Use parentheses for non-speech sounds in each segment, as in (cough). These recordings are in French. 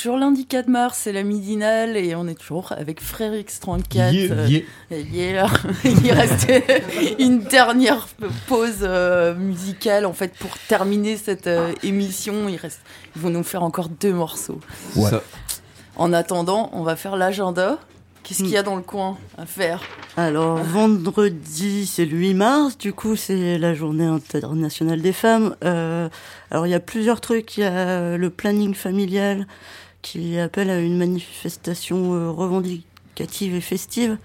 Toujours lundi 4 mars, c'est la midinale et on est toujours avec Frère X34. Yeah, yeah. Euh, yeah. (laughs) Il restait (laughs) une dernière pause euh, musicale en fait pour terminer cette euh, émission. Il reste, ils vont nous faire encore deux morceaux. Ouais. En attendant, on va faire l'agenda. Qu'est-ce qu'il y a dans le coin à faire? Alors, vendredi, c'est le 8 mars, du coup, c'est la journée internationale des femmes. Euh, alors, il y a plusieurs trucs. Il y a le planning familial qui appelle à une manifestation euh, revendicative et festive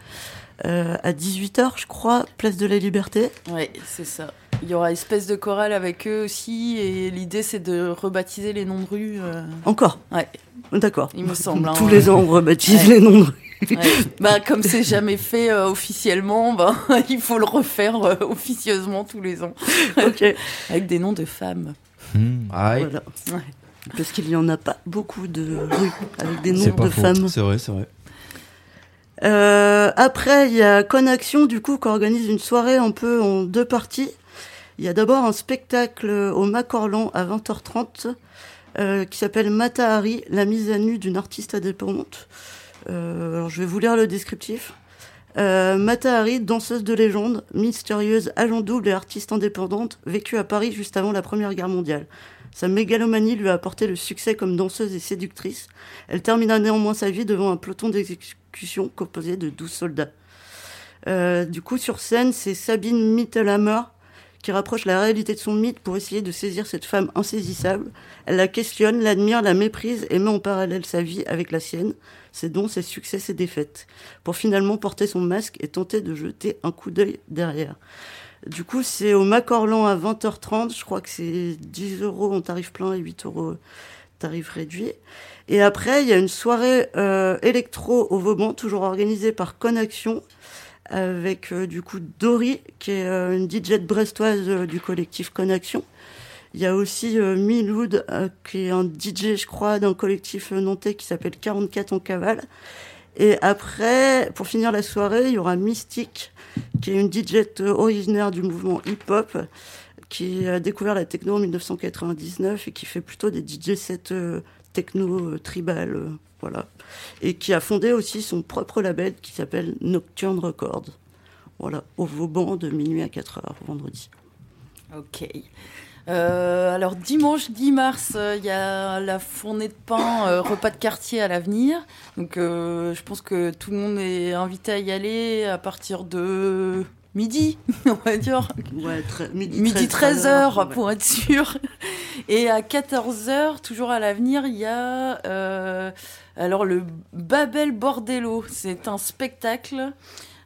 euh, à 18h, je crois, place de la Liberté. Ouais, c'est ça. Il y aura espèce de chorale avec eux aussi et l'idée c'est de rebaptiser les noms de rues. euh, Encore Ouais, D'accord. il me semble. hein. Tous les ans, on rebaptise Ouais. les noms de rue. Ouais. Bah, comme c'est jamais fait euh, officiellement, bah, (laughs) il faut le refaire euh, officieusement tous les ans. Ok. (laughs) Avec des noms de femmes. Aïe. Voilà. Parce qu'il n'y en a pas beaucoup de rues avec des noms de faux. femmes. C'est vrai, c'est vrai. Euh, après, il y a Conaction, du coup, qui organise une soirée un peu en deux parties. Il y a d'abord un spectacle au Macorlan à 20h30 euh, qui s'appelle Matahari, la mise à nu d'une artiste indépendante. Euh, alors, je vais vous lire le descriptif. Euh, Matahari, danseuse de légende, mystérieuse, agent double et artiste indépendante, vécue à Paris juste avant la Première Guerre mondiale. Sa mégalomanie lui a apporté le succès comme danseuse et séductrice. Elle termina néanmoins sa vie devant un peloton d'exécution composé de 12 soldats. Euh, du coup, sur scène, c'est Sabine Mittelhammer qui rapproche la réalité de son mythe pour essayer de saisir cette femme insaisissable. Elle la questionne, l'admire, la méprise et met en parallèle sa vie avec la sienne, ses dons, ses succès, ses défaites, pour finalement porter son masque et tenter de jeter un coup d'œil derrière. Du coup, c'est au Macorlan à 20h30. Je crois que c'est 10 euros en tarif plein et 8 euros tarif réduit. Et après, il y a une soirée euh, électro au Vauban, toujours organisée par Conaction, avec euh, du coup Dory, qui est euh, une DJ brestoise euh, du collectif Conaction. Il y a aussi euh, Miloud, euh, qui est un DJ, je crois, d'un collectif nantais qui s'appelle 44 en cavale. Et après, pour finir la soirée, il y aura Mystique, qui est une DJ originaire du mouvement hip-hop, qui a découvert la techno en 1999 et qui fait plutôt des DJ sets euh, techno euh, tribal, euh, voilà. Et qui a fondé aussi son propre label qui s'appelle Nocturne Records. Voilà, au Vauban de minuit à 4 heures, vendredi. Ok. Euh, alors dimanche 10 mars, euh, il y a la fournée de pain, euh, repas de quartier à l'avenir. Donc je pense que tout le monde est invité à y aller à partir de midi, (laughs) on va dire. Ouais, midi, Midi 13 heures ouais. pour être sûr. (laughs) Et à 14 heures, toujours à l'avenir, il y a alors le Babel Bordello. C'est un spectacle.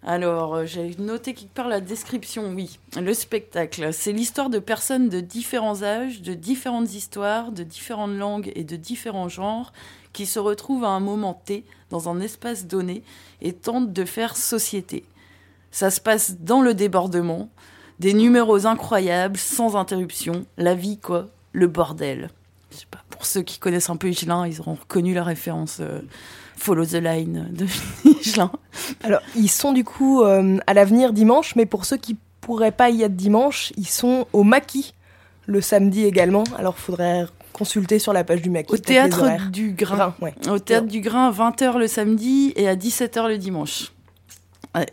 Alors, euh, j'ai noté quelque part la description, oui. Le spectacle, c'est l'histoire de personnes de différents âges, de différentes histoires, de différentes langues et de différents genres qui se retrouvent à un moment T dans un espace donné et tentent de faire société. Ça se passe dans le débordement, des numéros incroyables, sans interruption, la vie quoi, le bordel. Je sais pas, pour ceux qui connaissent un peu Higelin, ils auront reconnu la référence euh, Follow the Line de (laughs) Higelin. Alors, ils sont du coup euh, à l'avenir dimanche, mais pour ceux qui pourraient pas y être dimanche, ils sont au Maquis le samedi également. Alors, faudrait consulter sur la page du Maquis. Au théâtre du Grain. Grain, ouais. Au théâtre du Grain, à 20h le samedi et à 17h le dimanche. Ouais,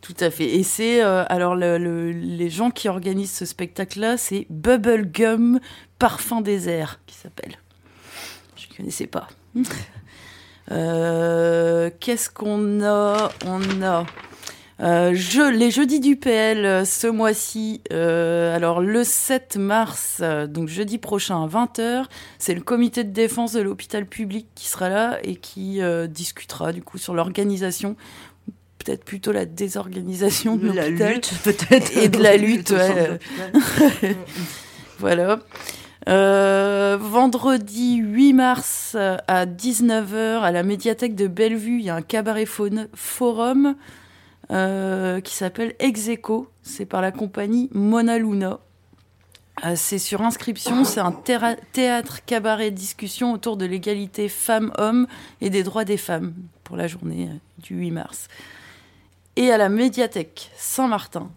tout à fait. Et c'est. euh, alors, le- le- les gens qui organisent ce spectacle-là, c'est Bubblegum Parfum Désert, qui s'appelle. Je ne connaissais pas. Euh, Qu'est-ce qu'on a On a. Euh, je- les jeudis du PL euh, ce mois-ci, euh, alors le 7 mars, euh, donc jeudi prochain à 20h, c'est le comité de défense de l'hôpital public qui sera là et qui discutera du coup sur l'organisation peut-être plutôt la désorganisation de La l'hôpital. lutte, peut-être. Et de la (laughs) lutte, ouais. (laughs) Voilà. Euh, vendredi 8 mars euh, à 19h à la médiathèque de Bellevue, il y a un cabaret forum euh, qui s'appelle Execo. C'est par la compagnie Mona Luna. C'est sur inscription, c'est un théâtre cabaret discussion autour de l'égalité femmes-hommes et des droits des femmes pour la journée du 8 mars. Et à la médiathèque Saint-Martin,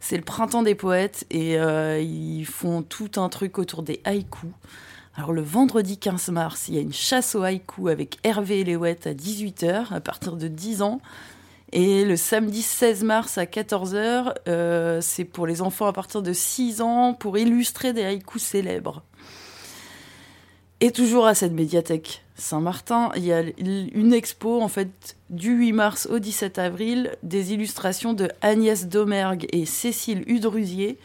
c'est le printemps des poètes et euh, ils font tout un truc autour des haïkus. Alors le vendredi 15 mars, il y a une chasse aux haïkus avec Hervé Eléouette à 18h à partir de 10 ans. Et le samedi 16 mars à 14h, euh, c'est pour les enfants à partir de 6 ans pour illustrer des haïkus célèbres. Et toujours à cette médiathèque Saint-Martin, il y a une expo en fait du 8 mars au 17 avril des illustrations de Agnès Domergue et Cécile Udrusier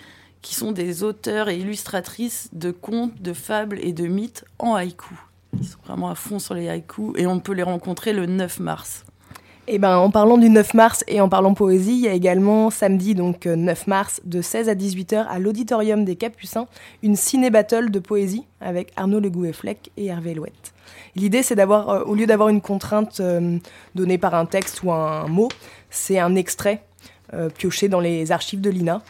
qui sont des auteurs et illustratrices de contes, de fables et de mythes en haïku. Ils sont vraiment à fond sur les haïkus et on peut les rencontrer le 9 mars. Et ben, en parlant du 9 mars et en parlant poésie, il y a également samedi, donc euh, 9 mars, de 16 à 18h à l'Auditorium des Capucins, une ciné-battle de poésie avec Arnaud Le Gouet-Fleck et Hervé Louette. L'idée, c'est d'avoir, euh, au lieu d'avoir une contrainte euh, donnée par un texte ou un mot, c'est un extrait euh, pioché dans les archives de l'INA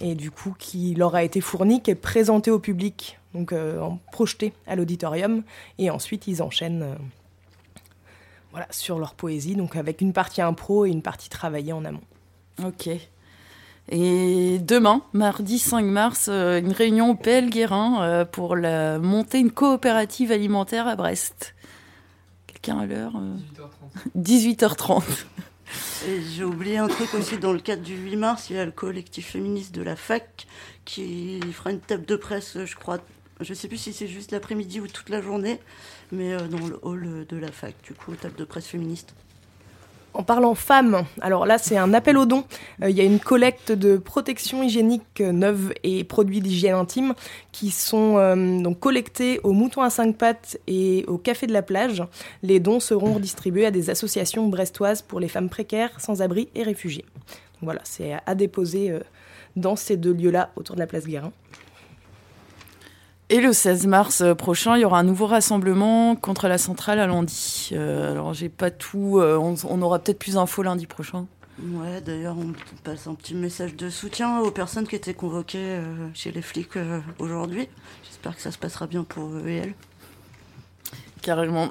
et du coup qui leur a été fourni, qui est présenté au public, donc euh, projeté à l'auditorium, et ensuite ils enchaînent euh, voilà, sur leur poésie, donc avec une partie impro et une partie travaillée en amont. Ok. Et demain, mardi 5 mars, euh, une réunion au PL Guérin euh, pour la, monter une coopérative alimentaire à Brest. Quelqu'un à l'heure euh 18h30. (laughs) Et j'ai oublié un truc aussi dans le cadre du 8 mars, il y a le collectif féministe de la fac qui fera une table de presse, je crois, je sais plus si c'est juste l'après-midi ou toute la journée, mais euh, dans le hall de la fac, du coup, table de presse féministe. En parlant femmes, alors là c'est un appel aux dons. Euh, Il y a une collecte de protection hygiénique euh, neuve et produits d'hygiène intime qui sont euh, donc collectés au Mouton à cinq pattes et au Café de la plage. Les dons seront redistribués à des associations brestoises pour les femmes précaires, sans-abri et réfugiés. Donc voilà, c'est à- déposer euh, dans ces deux lieux-là autour de la place Guérin. Et le 16 mars euh, prochain, il y aura un nouveau rassemblement contre la centrale à Landy. Euh, alors, j'ai pas tout. euh, on, on aura peut-être plus d'infos lundi prochain. Ouais, d'ailleurs, on passe un petit message de soutien aux personnes qui étaient convoquées euh, chez les flics aujourd'hui. J'espère que ça se passera bien pour eux et elles. Carrément.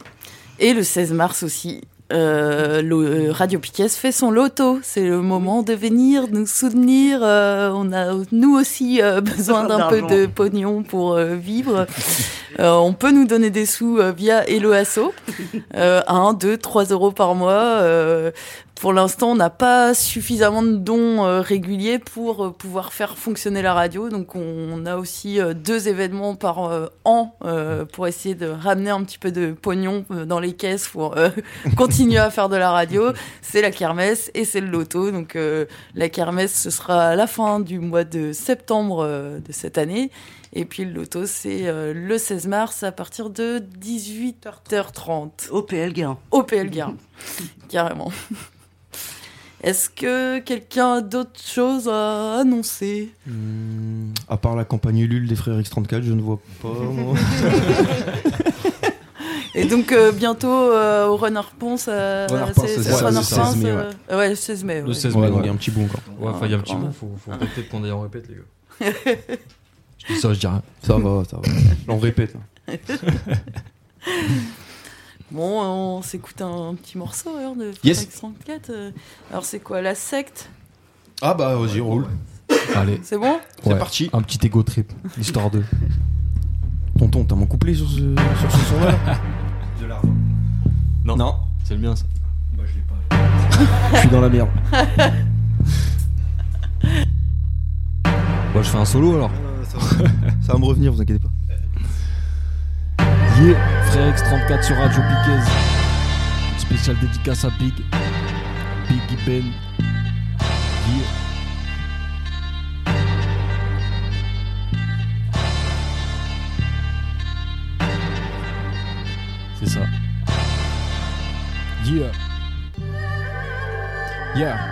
Et le 16 mars aussi, euh, le- euh, Radio Piquet fait son loto. C'est le moment de venir nous soutenir. Euh, on a nous aussi euh, (laughs) besoin d'un peu de pognon pour euh, vivre. Euh, on peut nous donner des sous euh, via Hello Asso. Euh, 1, 2, 3 euros par mois. Pour l'instant, on n'a pas suffisamment de dons euh, réguliers pour euh, pouvoir faire fonctionner la radio. Donc, on a aussi euh, deux événements par an pour essayer de ramener un petit peu de pognon dans les caisses pour (laughs) continuer à faire de la radio. C'est la kermesse et c'est le loto. Donc, la kermesse, ce sera à la fin du mois de septembre de cette année. Et puis, le loto, c'est euh, le 16 mars à partir de 18h30 Au PL Guérin. au PL Guérin. (laughs) Carrément. Est-ce que quelqu'un a d'autres choses à annoncer Hmm, à part la campagne Ulule des frères X34, je ne vois pas. (laughs) moi. Et donc euh, bientôt euh, au Runner Ponce, euh, Runner Ponce, c'est ça, Runner le 16 Ponce, mai, ouais, le 16 mai. Le ouais. 16 ouais, mai, ouais. il y a un petit bout encore. Ouais, enfin, il y a un petit Ouais. bout, faut, faut peut-être qu'on aille en répète, les gars. (laughs) je dis ça, je dis rien. Ça va, ça va. (laughs) On répète. hein. Bon, on s'écoute un, petit morceau alors de Yes. Flex 34. euh. Alors c'est quoi la secte? Ah bah vas-y, roule. Allez, C'est bon? C'est Ouais. parti. un petit ego trip, histoire de. Tonton, t'as mon couplet sur ce, sur ce son-là? De l'argent. Non. Non. C'est le mien, ça. Bah, je l'ai pas. (laughs) Je suis dans la merde. Bon, je fais un solo alors. ça, va, ça va me revenir, vous inquiétez pas. Yeah, Frère X34 sur Radio Piquez. Spécial dédicace à Big. Biggie Ben. Yeah. C'est ça. Yeah. Yeah.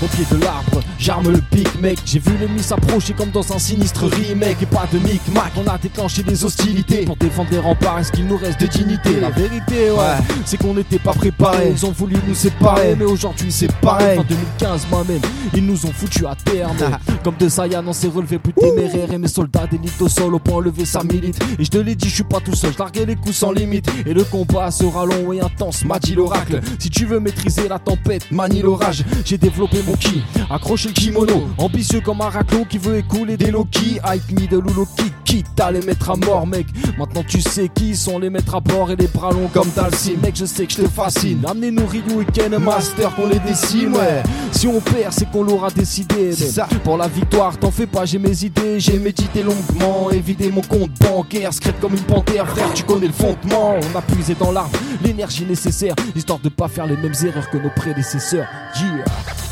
Au pied de l'arbre, j'arme le pic, mec. J'ai vu l'ennemi s'approcher comme dans un sinistre remake. Et pas de micmac, on a déclenché des hostilités pour défendre les remparts. Est-ce qu'il nous reste de dignité? La vérité, ouais, c'est qu'on n'était pas préparés. Ils ont voulu nous séparer, mais aujourd'hui c'est pareil. En 2015, moi-même, ils nous ont foutu à terre. mais Comme de Saiyan, on s'est relevé plus téméraire. Et mes soldats d'élite au sol, au point levé sa milite. Et je te l'ai dit, je suis pas tout seul, je les coups sans limite. Et le combat sera long et intense, m'a dit l'oracle. Si tu veux maîtriser la tempête, manie l'orage. J'ai développé ki, accroché le kimono. Ambitieux comme un raclot qui veut écouler des Loki. Hype me de Lulo qui quitte à les mettre à mort, mec. Maintenant tu sais qui sont les mettre à bord et les bras longs comme Dalcy. Mec, je sais que je te fascine. Amenez-nous Ryu et Ken Master qu'on les décime, ouais. Si on perd, c'est qu'on l'aura décidé. C'est ça. Pour la victoire, t'en fais pas, j'ai mes idées. J'ai médité longuement et vidé mon compte bancaire. Secrète comme une panthère, frère, tu connais le fondement. On a puisé dans l'arbre l'énergie nécessaire, histoire de pas faire les mêmes erreurs que nos prédécesseurs. Yeah.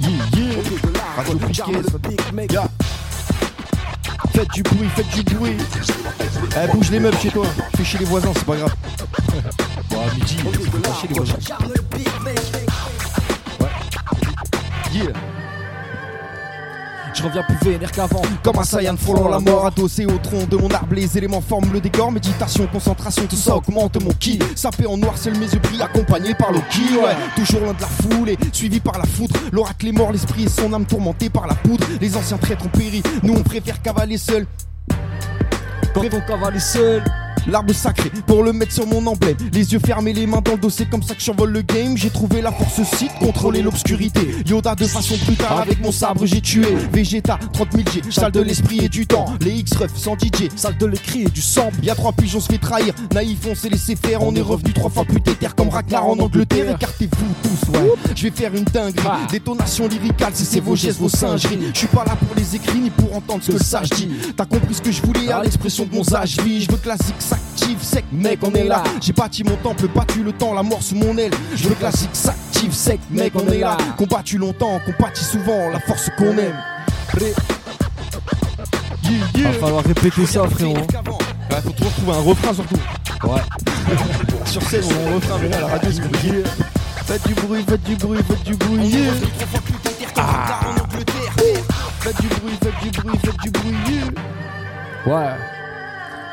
Yeah. Faites du bruit, faites du bruit. Eh, bouge les meubles chez toi. Fais chez les voisins, c'est pas grave. Bon, à midi, chez les voisins. Yeah. Je reviens plus vénère qu'avant. Comme un Saiyan frôlant la mort, adossé au tronc de mon arbre, les éléments forment le décor. Méditation, concentration, tout ça augmente mon ki. Sapé en noir, seul mes yeux brillent, accompagné par le ki. Ouais, toujours loin de la foule et suivi par la foudre. L'oracle est mort, l'esprit et son âme tourmentée par la poudre. Les anciens traîtres ont péri, nous on préfère cavaler seul. Quand on cavale seul. L'arbre sacré pour le mettre sur mon emblème. Les yeux fermés, les mains dans le dos, c'est comme ça que j'envole le game. J'ai trouvé la force site, contrôler l'obscurité. Yoda de façon plus tard, avec mon sabre j'ai tué. Vegeta, 30 000 G, salle de l'esprit et du temps. Les X-Ref sans DJ, Salle de l'écrit et du sang. Y'a trois pigeons se fait trahir, naïf on s'est laissé faire, on est revenu trois fois plus terre comme Ragnar en Angleterre. Écartez-vous tous, ouais. Je vais faire une dinguerie, Ah. détonation lyricale, si c'est vos gestes, vos singeries. Je suis pas là pour les écrits ni pour entendre ce que le sage dit. T'as compris ce que je voulais à l'expression de mon sage vie. Je veux que la zik s'active, sec, mec, on est là. J'ai bâti mon temple, battu le temps, la mort sous mon aile. Je veux que la zik s'active, sec, mec, on est là. Combattu longtemps, combattu souvent, la force qu'on aime. Pré- Yeah, Va falloir répéter ça, frérot. Ouais, faut toujours trouver un refrain surtout. Ouais. (laughs) Sur scène, on refrain, mais là, la radio, c'est compliqué. Faites du bruit, faites du bruit, faites du bruit. yeah. Ah. Faites du bruit, faites du bruit, faites du bruit. yeah. Ouais.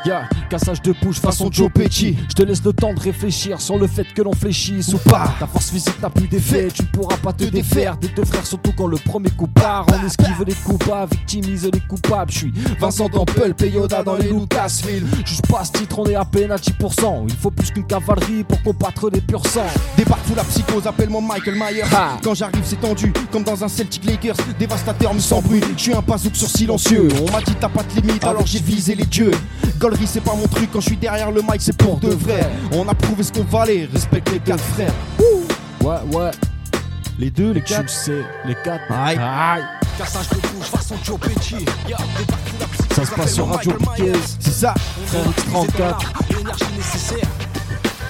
Yeah, cassage de bouche façon Joe Pesci. Je te laisse le temps de réfléchir sur le fait que l'on fléchisse ou pas. Ta force physique n'a plus d'effet, tu ne pourras pas te défaire des deux frères, surtout quand le premier coup part. On esquive les coupables, victimise les coupables. Je suis Vincent Temple, Yoda dans les Lucasfilm. Juge pas ce titre, on est à peine à 10%. Il faut plus qu'une cavalerie pour combattre les purs sangs. Débarque sous la psychose, appelle-moi Michael Myers. Ah. Quand j'arrive, c'est tendu, comme dans un Celtic Lakers. Dévastateur, mais sans bruit. Je suis un bazouk sur silencieux. On m'a dit t'as pas de limite, alors j'ai visé les dieux. Gollerie, c'est pas mon truc. Quand je suis derrière le mic, c'est pour de vrai. On a prouvé ce qu'on valait. Respecte les quatre frères. Ouais, ouais, Les deux, les tu quatre. le sais, les quatre. Aïe. Aïe. Cassage de bouche, façon Joe Pesci. Ça se passe sur Radio Piquet. C'est ça. Frère X34.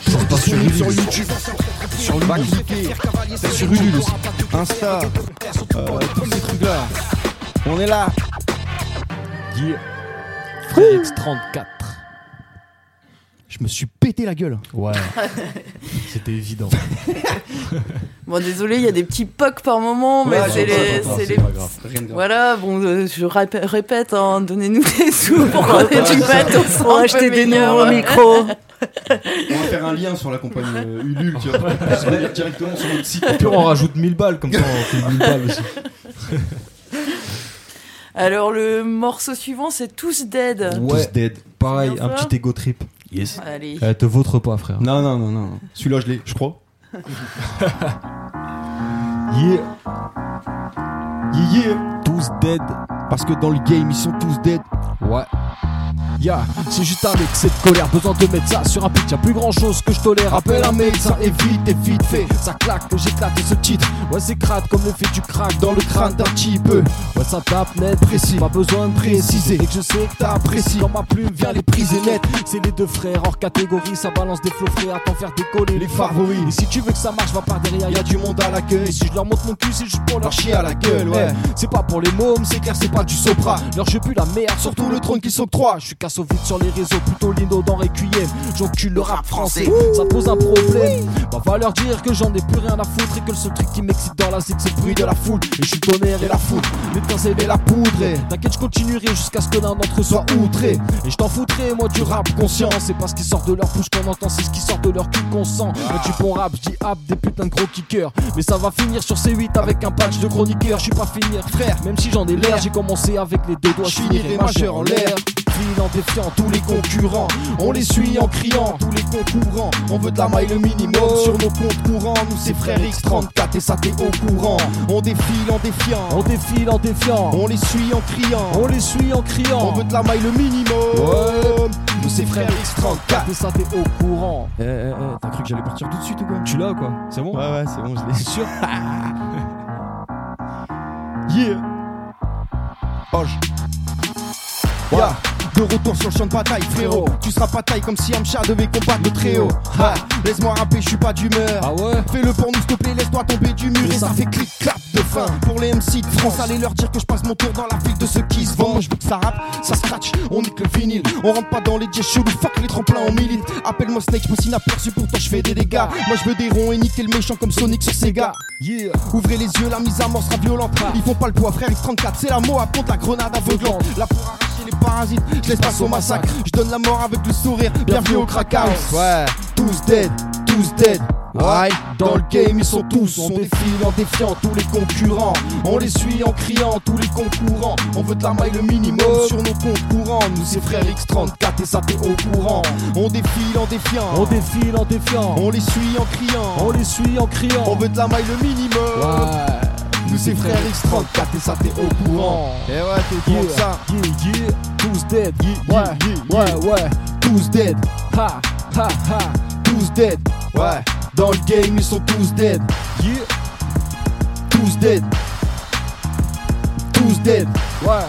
Ça se passe sur YouTube. Sur Va cliquer. Sur Ulule aussi. Insta. Euh, tous ces trucs-là. On est là. Yeah. Frère X34. Je me suis pété la gueule. Ouais. (laughs) C'était évident. (laughs) Bon, désolé, il y a des petits pocs par moment, mais Ouais, c'est les. j'entends, c'est c'est les- pas grave. Rien de grave. Voilà, bon, euh, je répé- répète, hein, donnez-nous des (laughs) sous pour qu'on ait du matos Pour acheter des meilleur. nouveaux micros. On va faire un lien sur la compagnie euh, Ulule, tu vois. On va aller directement sur notre site. Et puis on rajoute 1000 balles, comme ça on fait 1000 balles aussi. Alors, le morceau suivant, c'est Tous Dead. Ouais. Tous dead. Pareil, un petit ego trip. Yes. Allez. Elle te vautre pas, frère. Non, non, non, non. Celui-là, je l'ai, je crois. (laughs) Yeah. Yeah, yeah. Tous dead. Parce que dans le game, ils sont tous dead. Ouais. Ya, c'est juste excès de colère, besoin de mettre ça sur un pitch, y'a plus grand chose que je tolère. Appelle un médecin et vite, et vite fait. Ça claque que j'éclate ce titre. Ouais, c'est crade comme l'effet du crack Dans le crâne d'un petit peu. Ouais, ça tape net, Précis. Pas besoin de préciser. Et que je sais que T'apprécies. Quand ma plume vient les priser net. C'est les deux frères hors catégorie, ça balance des flots frais à t'en faire décoller Les favoris. Et si tu veux que ça marche, va par derrière, Y a du monde à l'accueil. si je leur montre mon cul, c'est juste pour leur chier à la gueule, ouais. C'est pas pour les mômes, c'est clair, c'est pas du sopra. Leur jeu pue la merde, Surtout le trône qui s'octroie. je suis casse au vide sur les réseaux, plutôt lindo dans Requiem. J'encule le rap français, ça pose un problème. Bah va leur dire que j'en ai plus rien à foutre et que le seul truc qui m'excite dans la zig c'est le bruit de la foule. Et je suis tonnerre et la foule, l'étincelle et la poudre. Et T'inquiète, je continuerai jusqu'à ce que l'un d'entre eux soit outré. Et je t'en foutrai, moi du rap conscient. C'est pas ce qui sort de leur bouche qu'on entend, c'est ce qui sort de leur cul qu'on sent. Moi tu bon rap, je dis hap, des putains de gros kickers. Mais ça va finir sur C8 avec un patch de chroniqueur. Je suis pas finir, frère, même si j'en ai l'air, j'ai commencé avec les deux doigts, je finirai majeur en l'air. File en défiant tous les concurrents. On les suit en criant, tous les concurrents. On veut de la maille le minimum sur nos comptes courants. Nous, c'est frère X34 et ça t'es au courant. On défile en défiant, On défile en défiant, on les suit en criant. on les suit en criant. On veut de la maille le minimum. Ouais. Nous, c'est frère X34. Et ça t'es au courant. Eh, eh, eh, t'as cru que j'allais partir tout de suite ou quoi? Tu l'as quoi? C'est bon? Ouais, ouais, c'est bon, je l'ai. C'est sûr? (laughs) Yeah. Poche. Yeah. De retour sur le champ de bataille, frérot. Tu seras pas taille comme si Amcha devait combattre le tréau. Ha. Laisse-moi rapper, je suis pas d'humeur. Ah ouais Fais-le pour nous, s'il te plaît, laisse-toi tomber du mur et ça fait clic-clap de fin. Pour les MC de France, allez leur dire que je passe mon tour dans la file de ceux qui se vendent. Je veux que ça rappe, ça scratch, on nique le vinyle. On rentre pas dans les jets chelous, fuck les tremplins, on milite. Appelle-moi Snake, je passe inaperçu, pourtant je fais des dégâts. Moi je veux des ronds et niquer le méchant comme Sonic sur Sega. Yeah Ouvrez les yeux, la mise à mort sera violente. Ils font pas le poids, frère X34, c'est la mot à la grenade aveuglante. Là pour parasites, je laisse pas au massacre. Je donne la mort avec le sourire, bienvenue au crack house. Ouais Tous dead, tous dead. Dans le game, ils sont tous, on défile en défiant tous les concurrents. On les suit en criant tous les concurrents. On veut de la maille le minimum sur nos comptes courants. Nous, c'est frère X34 et ça t'es au courant. On défile en défiant, On défile en défiant. on les suit en criant. On les suit en criant. On veut de la maille le minimum. Ouais Nous, c'est frère X34 et ça t'es au courant. Et ouais, t'es de ça. Yeah, yeah, tous dead. Yeah, ouais, yeah, ouais, ouais. Tous dead, Ha, ha, ha. tous dead. Ouais, dans le game, ils sont tous dead. Yeah, Tous dead. Tous dead. ouais.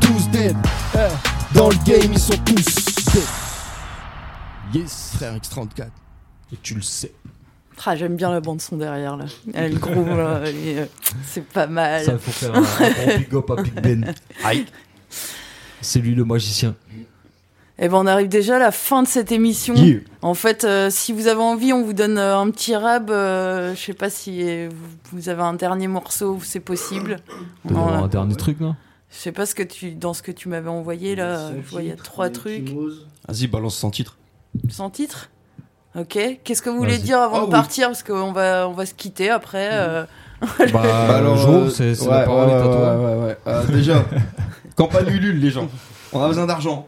Tous dead. Eh. Dans le game, ils sont tous dead. Yes. Frère X34. Et tu le sais. Ah, J'aime bien la bande son derrière là. Elle groove, euh, c'est pas mal. Ça, il faut faire un, un (laughs) big up à Big Ben. Aïe. C'est lui le magicien. Et ben on arrive déjà à la fin de cette émission. Yeah. En fait, euh, si vous avez envie, on vous donne euh, un petit rab. euh, je sais pas si vous, vous avez un dernier morceau, c'est possible. Là. un dernier truc, non? Je sais pas ce que tu dans ce que tu m'avais envoyé là. Je vois il y a trois trucs Vas-y, balance sans titre. sans titre? Ok. Qu'est-ce que vous voulez dire avant Ah de oui. partir parce qu'on va on va se quitter après. euh. Bah, alors, Jo, euh, c'est c'est ouais, la parole ouais, est à toi. Ouais, ouais, ouais. Euh, déjà, (laughs) campagne Ulule, les gens. On a besoin d'argent.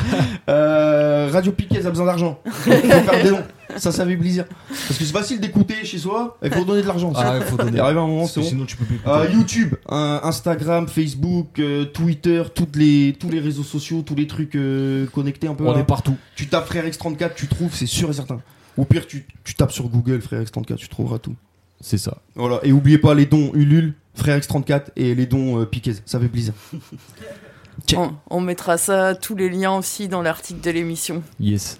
(laughs) euh, Radio Piquet, a besoin d'argent. Faut faire des dons. Ça, ça fait plaisir. Parce que c'est facile d'écouter chez soi. Il faut donner de l'argent. Ah, il faut donner. Arrive un moment, c'est bon. sinon, tu peux plus. Euh, YouTube, euh, Instagram, Facebook, euh, Twitter, toutes les, tous les réseaux sociaux, tous les trucs euh, connectés un peu. On là. est partout. Tu tapes Frère X34, tu trouves, c'est sûr et certain. Au pire, tu, tu tapes sur Google Frère X34, tu trouveras tout. C'est ça. Voilà. Et oubliez pas les dons Ulule, Frère X34 et les dons euh, Piquet. Ça fait plaisir. (laughs) On mettra ça tous les liens aussi dans l'article de l'émission. Yes.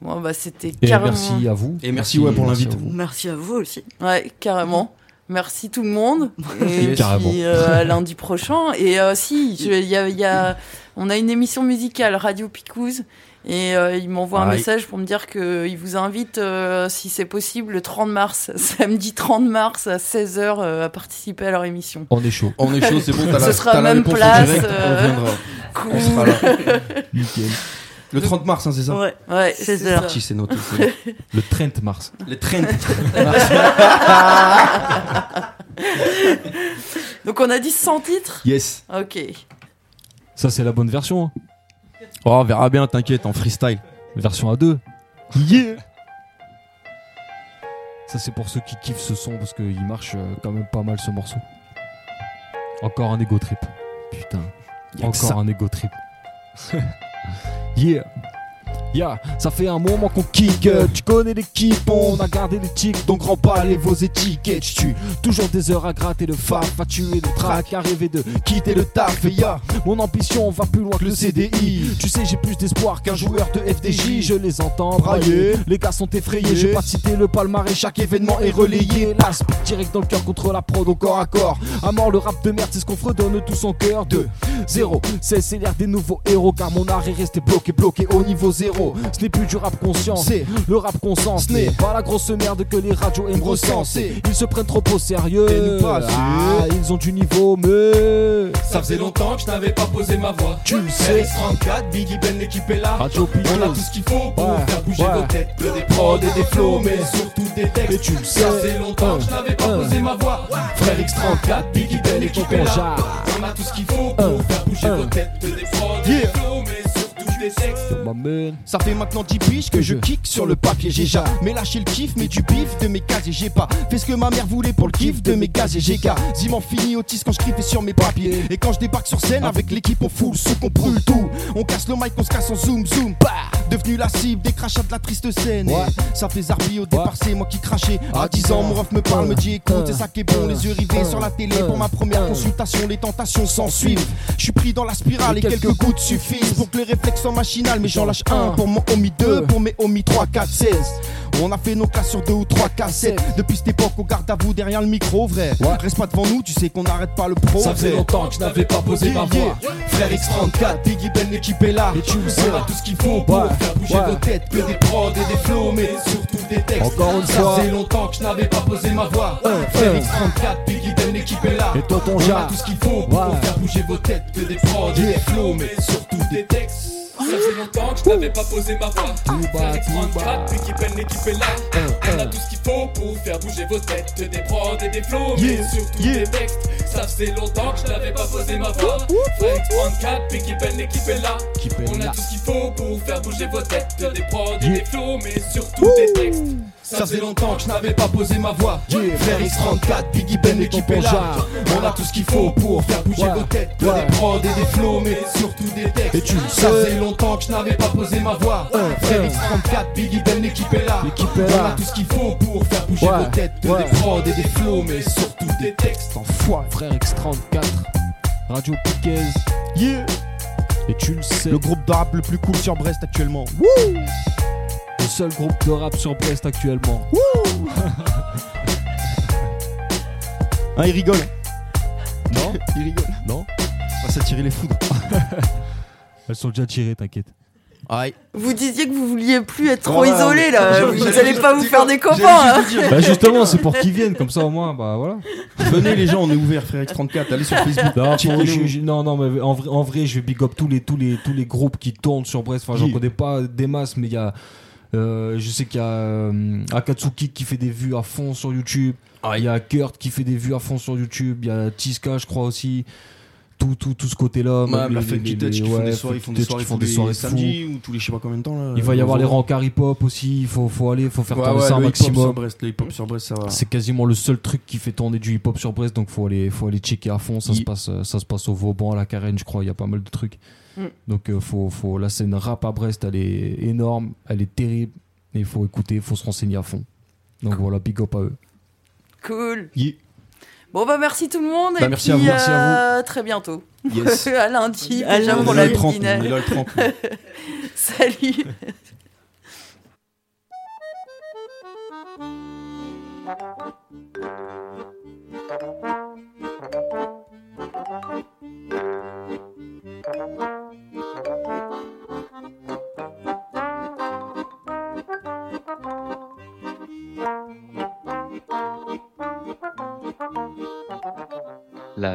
Bon bah c'était Et carrément. merci à vous. Et merci, ouais, pour merci l'invite. Merci à vous aussi. Ouais, carrément. Merci tout le monde. (laughs) Et. Carrément. puis euh, à lundi prochain. Et euh, si, je- il y a, il y a- on a une émission musicale, Radio Picouze. Et euh, il m'envoie un message pour me dire qu'il vous invite, euh, si c'est possible, le 30 mars, (laughs) samedi 30 mars à 16h, à participer à leur émission. On est chaud. On est chaud, c'est bon, t'as (laughs) Ce la, sera la même réponse en place, direct, euh, on viendra. Cool. On sera là. Nickel. Le 30 mars, hein, c'est ça Ouais. Ouais, C'est c'est ça. Parti, c'est noté. Le 30 mars. Les (laughs) 30. Donc on a dit 100 titres Yes. Ok. Ça, c'est la bonne version. hein. Oh, on verra bien, t'inquiète, en freestyle. Version A2. Yeah. Ça, c'est pour ceux qui kiffent ce son parce qu'il marche euh, quand même pas mal ce morceau. Encore un ego trip. Putain. Que Encore ça. un ego trip. (laughs) yeah. Yeah, ça fait un moment qu'on kick, euh, tu connais l'équipe, on a gardé les tics, donc remballez vos étiquettes, je tue toujours des heures à gratter le faf, à tuer le track, à rêver de quitter le taf, et ya, mon ambition va plus loin que le CDI, tu sais j'ai plus d'espoir qu'un joueur de FDJ, je les entends brailler, les gars sont effrayés, j'ai pas cité le palmarès, chaque événement est relayé, speed direct dans le cœur contre la prod au corps à corps, à mort le rap de merde, c'est ce qu'on fredonne tout son cœur, de 0, c'est l'air des nouveaux héros, car mon art est resté bloqué, bloqué au niveau zéro, frérot. Ce n'est plus du rap conscient, c'est le rap conscient. Ce n'est pas la grosse merde que les radios aiment recenser. Ils se prennent trop au sérieux. Et nous pas Ah, ils ont du niveau, mais. Ça faisait longtemps que je n'avais pas posé ma voix. Tu le sais. RX34, Biggie Ben, l'équipe est là. Radio. On a tout ce qu'il faut pour Ouais, faire bouger ouais. vos têtes. Que des prods et des flows, mais surtout des textes. Et tu le sais. Ça faisait longtemps que je n'avais pas Un. posé ma voix. Frère X34, Biggie Ben, l'équipe est là. On a tout ce qu'il faut pour faire bouger Un. vos têtes. Que des prods et Yeah. des mais Ça fait maintenant 10 piges que je kick sur le papier. J'ai jamais lâché le kiff, mais du bif de mes casiers. J'ai pas fait ce que ma mère voulait pour le kiff de mes casiers. J'ai quasiment fini autiste quand je griffais sur mes papiers. Et quand je débarque sur scène avec l'équipe, on fout sou, qu'on brûle tout. On casse le mic, on se casse en zoom, zoom. Bah Devenu la cible des crachats de la triste scène. Et Ouais. Ça fait zarbi au départ, c'est moi qui crachais. À 10 ans, mon ref me parle, me dit écoute, c'est ça qui est bon. Les yeux rivés sur la télé pour ma première consultation. Les tentations s'en suivent. Je suis pris dans la spirale et quelques gouttes suffisent pour que les réflexes soient Mais j'en lâche un pour mon homie 2, pour mes homies 3, 4, 16. On a fait nos classes sur deux ou trois cassettes. Depuis cette époque, on garde à vous derrière le micro, vrai. Reste pas devant nous, tu sais qu'on n'arrête pas le pro. Ça faisait longtemps que je n'avais pas posé ma Yeah, voix. yeah. Frère X34, Biggie Ben, l'équipe est là. Et tu sais. On a tout ce qu'il faut pour Ouais, faire bouger ouais. vos têtes. Que des prods et des flows, mais surtout des textes. Encore une Ça fois. faisait longtemps que je n'avais pas posé ma voix. Un. X34, Biggie Ben, l'équipe est là. Et toi, ton On a jar. tout ce qu'il faut pour Ouais. faire bouger vos têtes. Que des prods et des flows, mais surtout des textes. Ça faisait longtemps que je n'avais pas posé ma voix. Bas. X34, l'équipe Ben, l'équipe est là. Un, On a un. tout ce qu'il faut pour faire bouger vos têtes. Des prods et des flows, Yeah, mais surtout yeah. des textes. Ça faisait longtemps que je n'avais pas posé ma voix. Frère X34, l'équipe Ben, l'équipe est là. On a tout ce qu'il faut pour faire bouger vos têtes. Des prods et Yeah. des flows, mais surtout des textes. Ça faisait longtemps que je n'avais pas posé ma voix. Yeah. Frère X34, Biggie Ben, l'équipe est là. On a tout ce qu'il faut pour faire bouger Ouais. vos têtes. Ouais. des prods et des flows, mais surtout des textes. Et tu le Ça faisait longtemps que je n'avais pas posé ma voix. Frère un. X34, Biggie Ben, l'équipe est là. Est On là. a tout ce qu'il faut pour faire bouger Ouais. vos têtes. Des prods et des flows, mais surtout des textes. Enfoiré. Frère X34. Radio Piquez. Yeah. Et tu le sais. Le groupe de rap le plus cool sur Brest actuellement. Le seul groupe de rap sur Brest actuellement. Hein, il rigole. Non (laughs) Il rigole. Non On va s'attirer les foudres. (laughs) Elles sont déjà tirées, t'inquiète. Aïe. Vous disiez que vous vouliez plus être trop isolé là. Vous j'allais allez juste- pas vous faire des copains. hein. Bah justement, c'est pour qu'ils viennent, comme ça au moins, bah voilà. Venez les gens, on est ouvert, frère X34. Allez sur Facebook. Non, je- je- non, non, mais en vrai, en vrai, je vais big up tous les, tous les, tous les groupes qui tournent sur Brest. Enfin, j'en connais pas des masses, mais il y a. euh, je sais qu'il y a euh, Akatsuki qui fait des vues à fond sur YouTube. Il y a Kurt qui fait des vues à fond sur YouTube. Il y a Tiska, je crois aussi. Tout, tout, tout ce côté-là. Ouais, même la Funky Touch qui font des soirées, ils font des soirées, font des soirées samedis ou tous les je sais pas combien de temps là. Il va y avoir les rencarts hip-hop aussi. Il faut, faut aller, faut faire tourner ça un maximum. Le hip-hop sur Brest, ça va. C'est quasiment le seul truc qui fait tourner du hip-hop sur Brest, donc faut aller, faut aller checker à fond. Ça, se passe, euh, ça se passe au Vauban, à la Carène, je crois. Il y a pas mal de trucs. Mm. Donc euh, faut, faut, la scène rap à Brest, elle est énorme, elle est terrible. Et il faut écouter, il faut se renseigner à fond. Donc voilà, big up à eux. Cool. Yeah. Bon bah merci tout le monde Bah, et merci puis à vous, merci à euh, très bientôt. Yes. (laughs) à lundi À lundi. pour la est (laughs) là (laughs)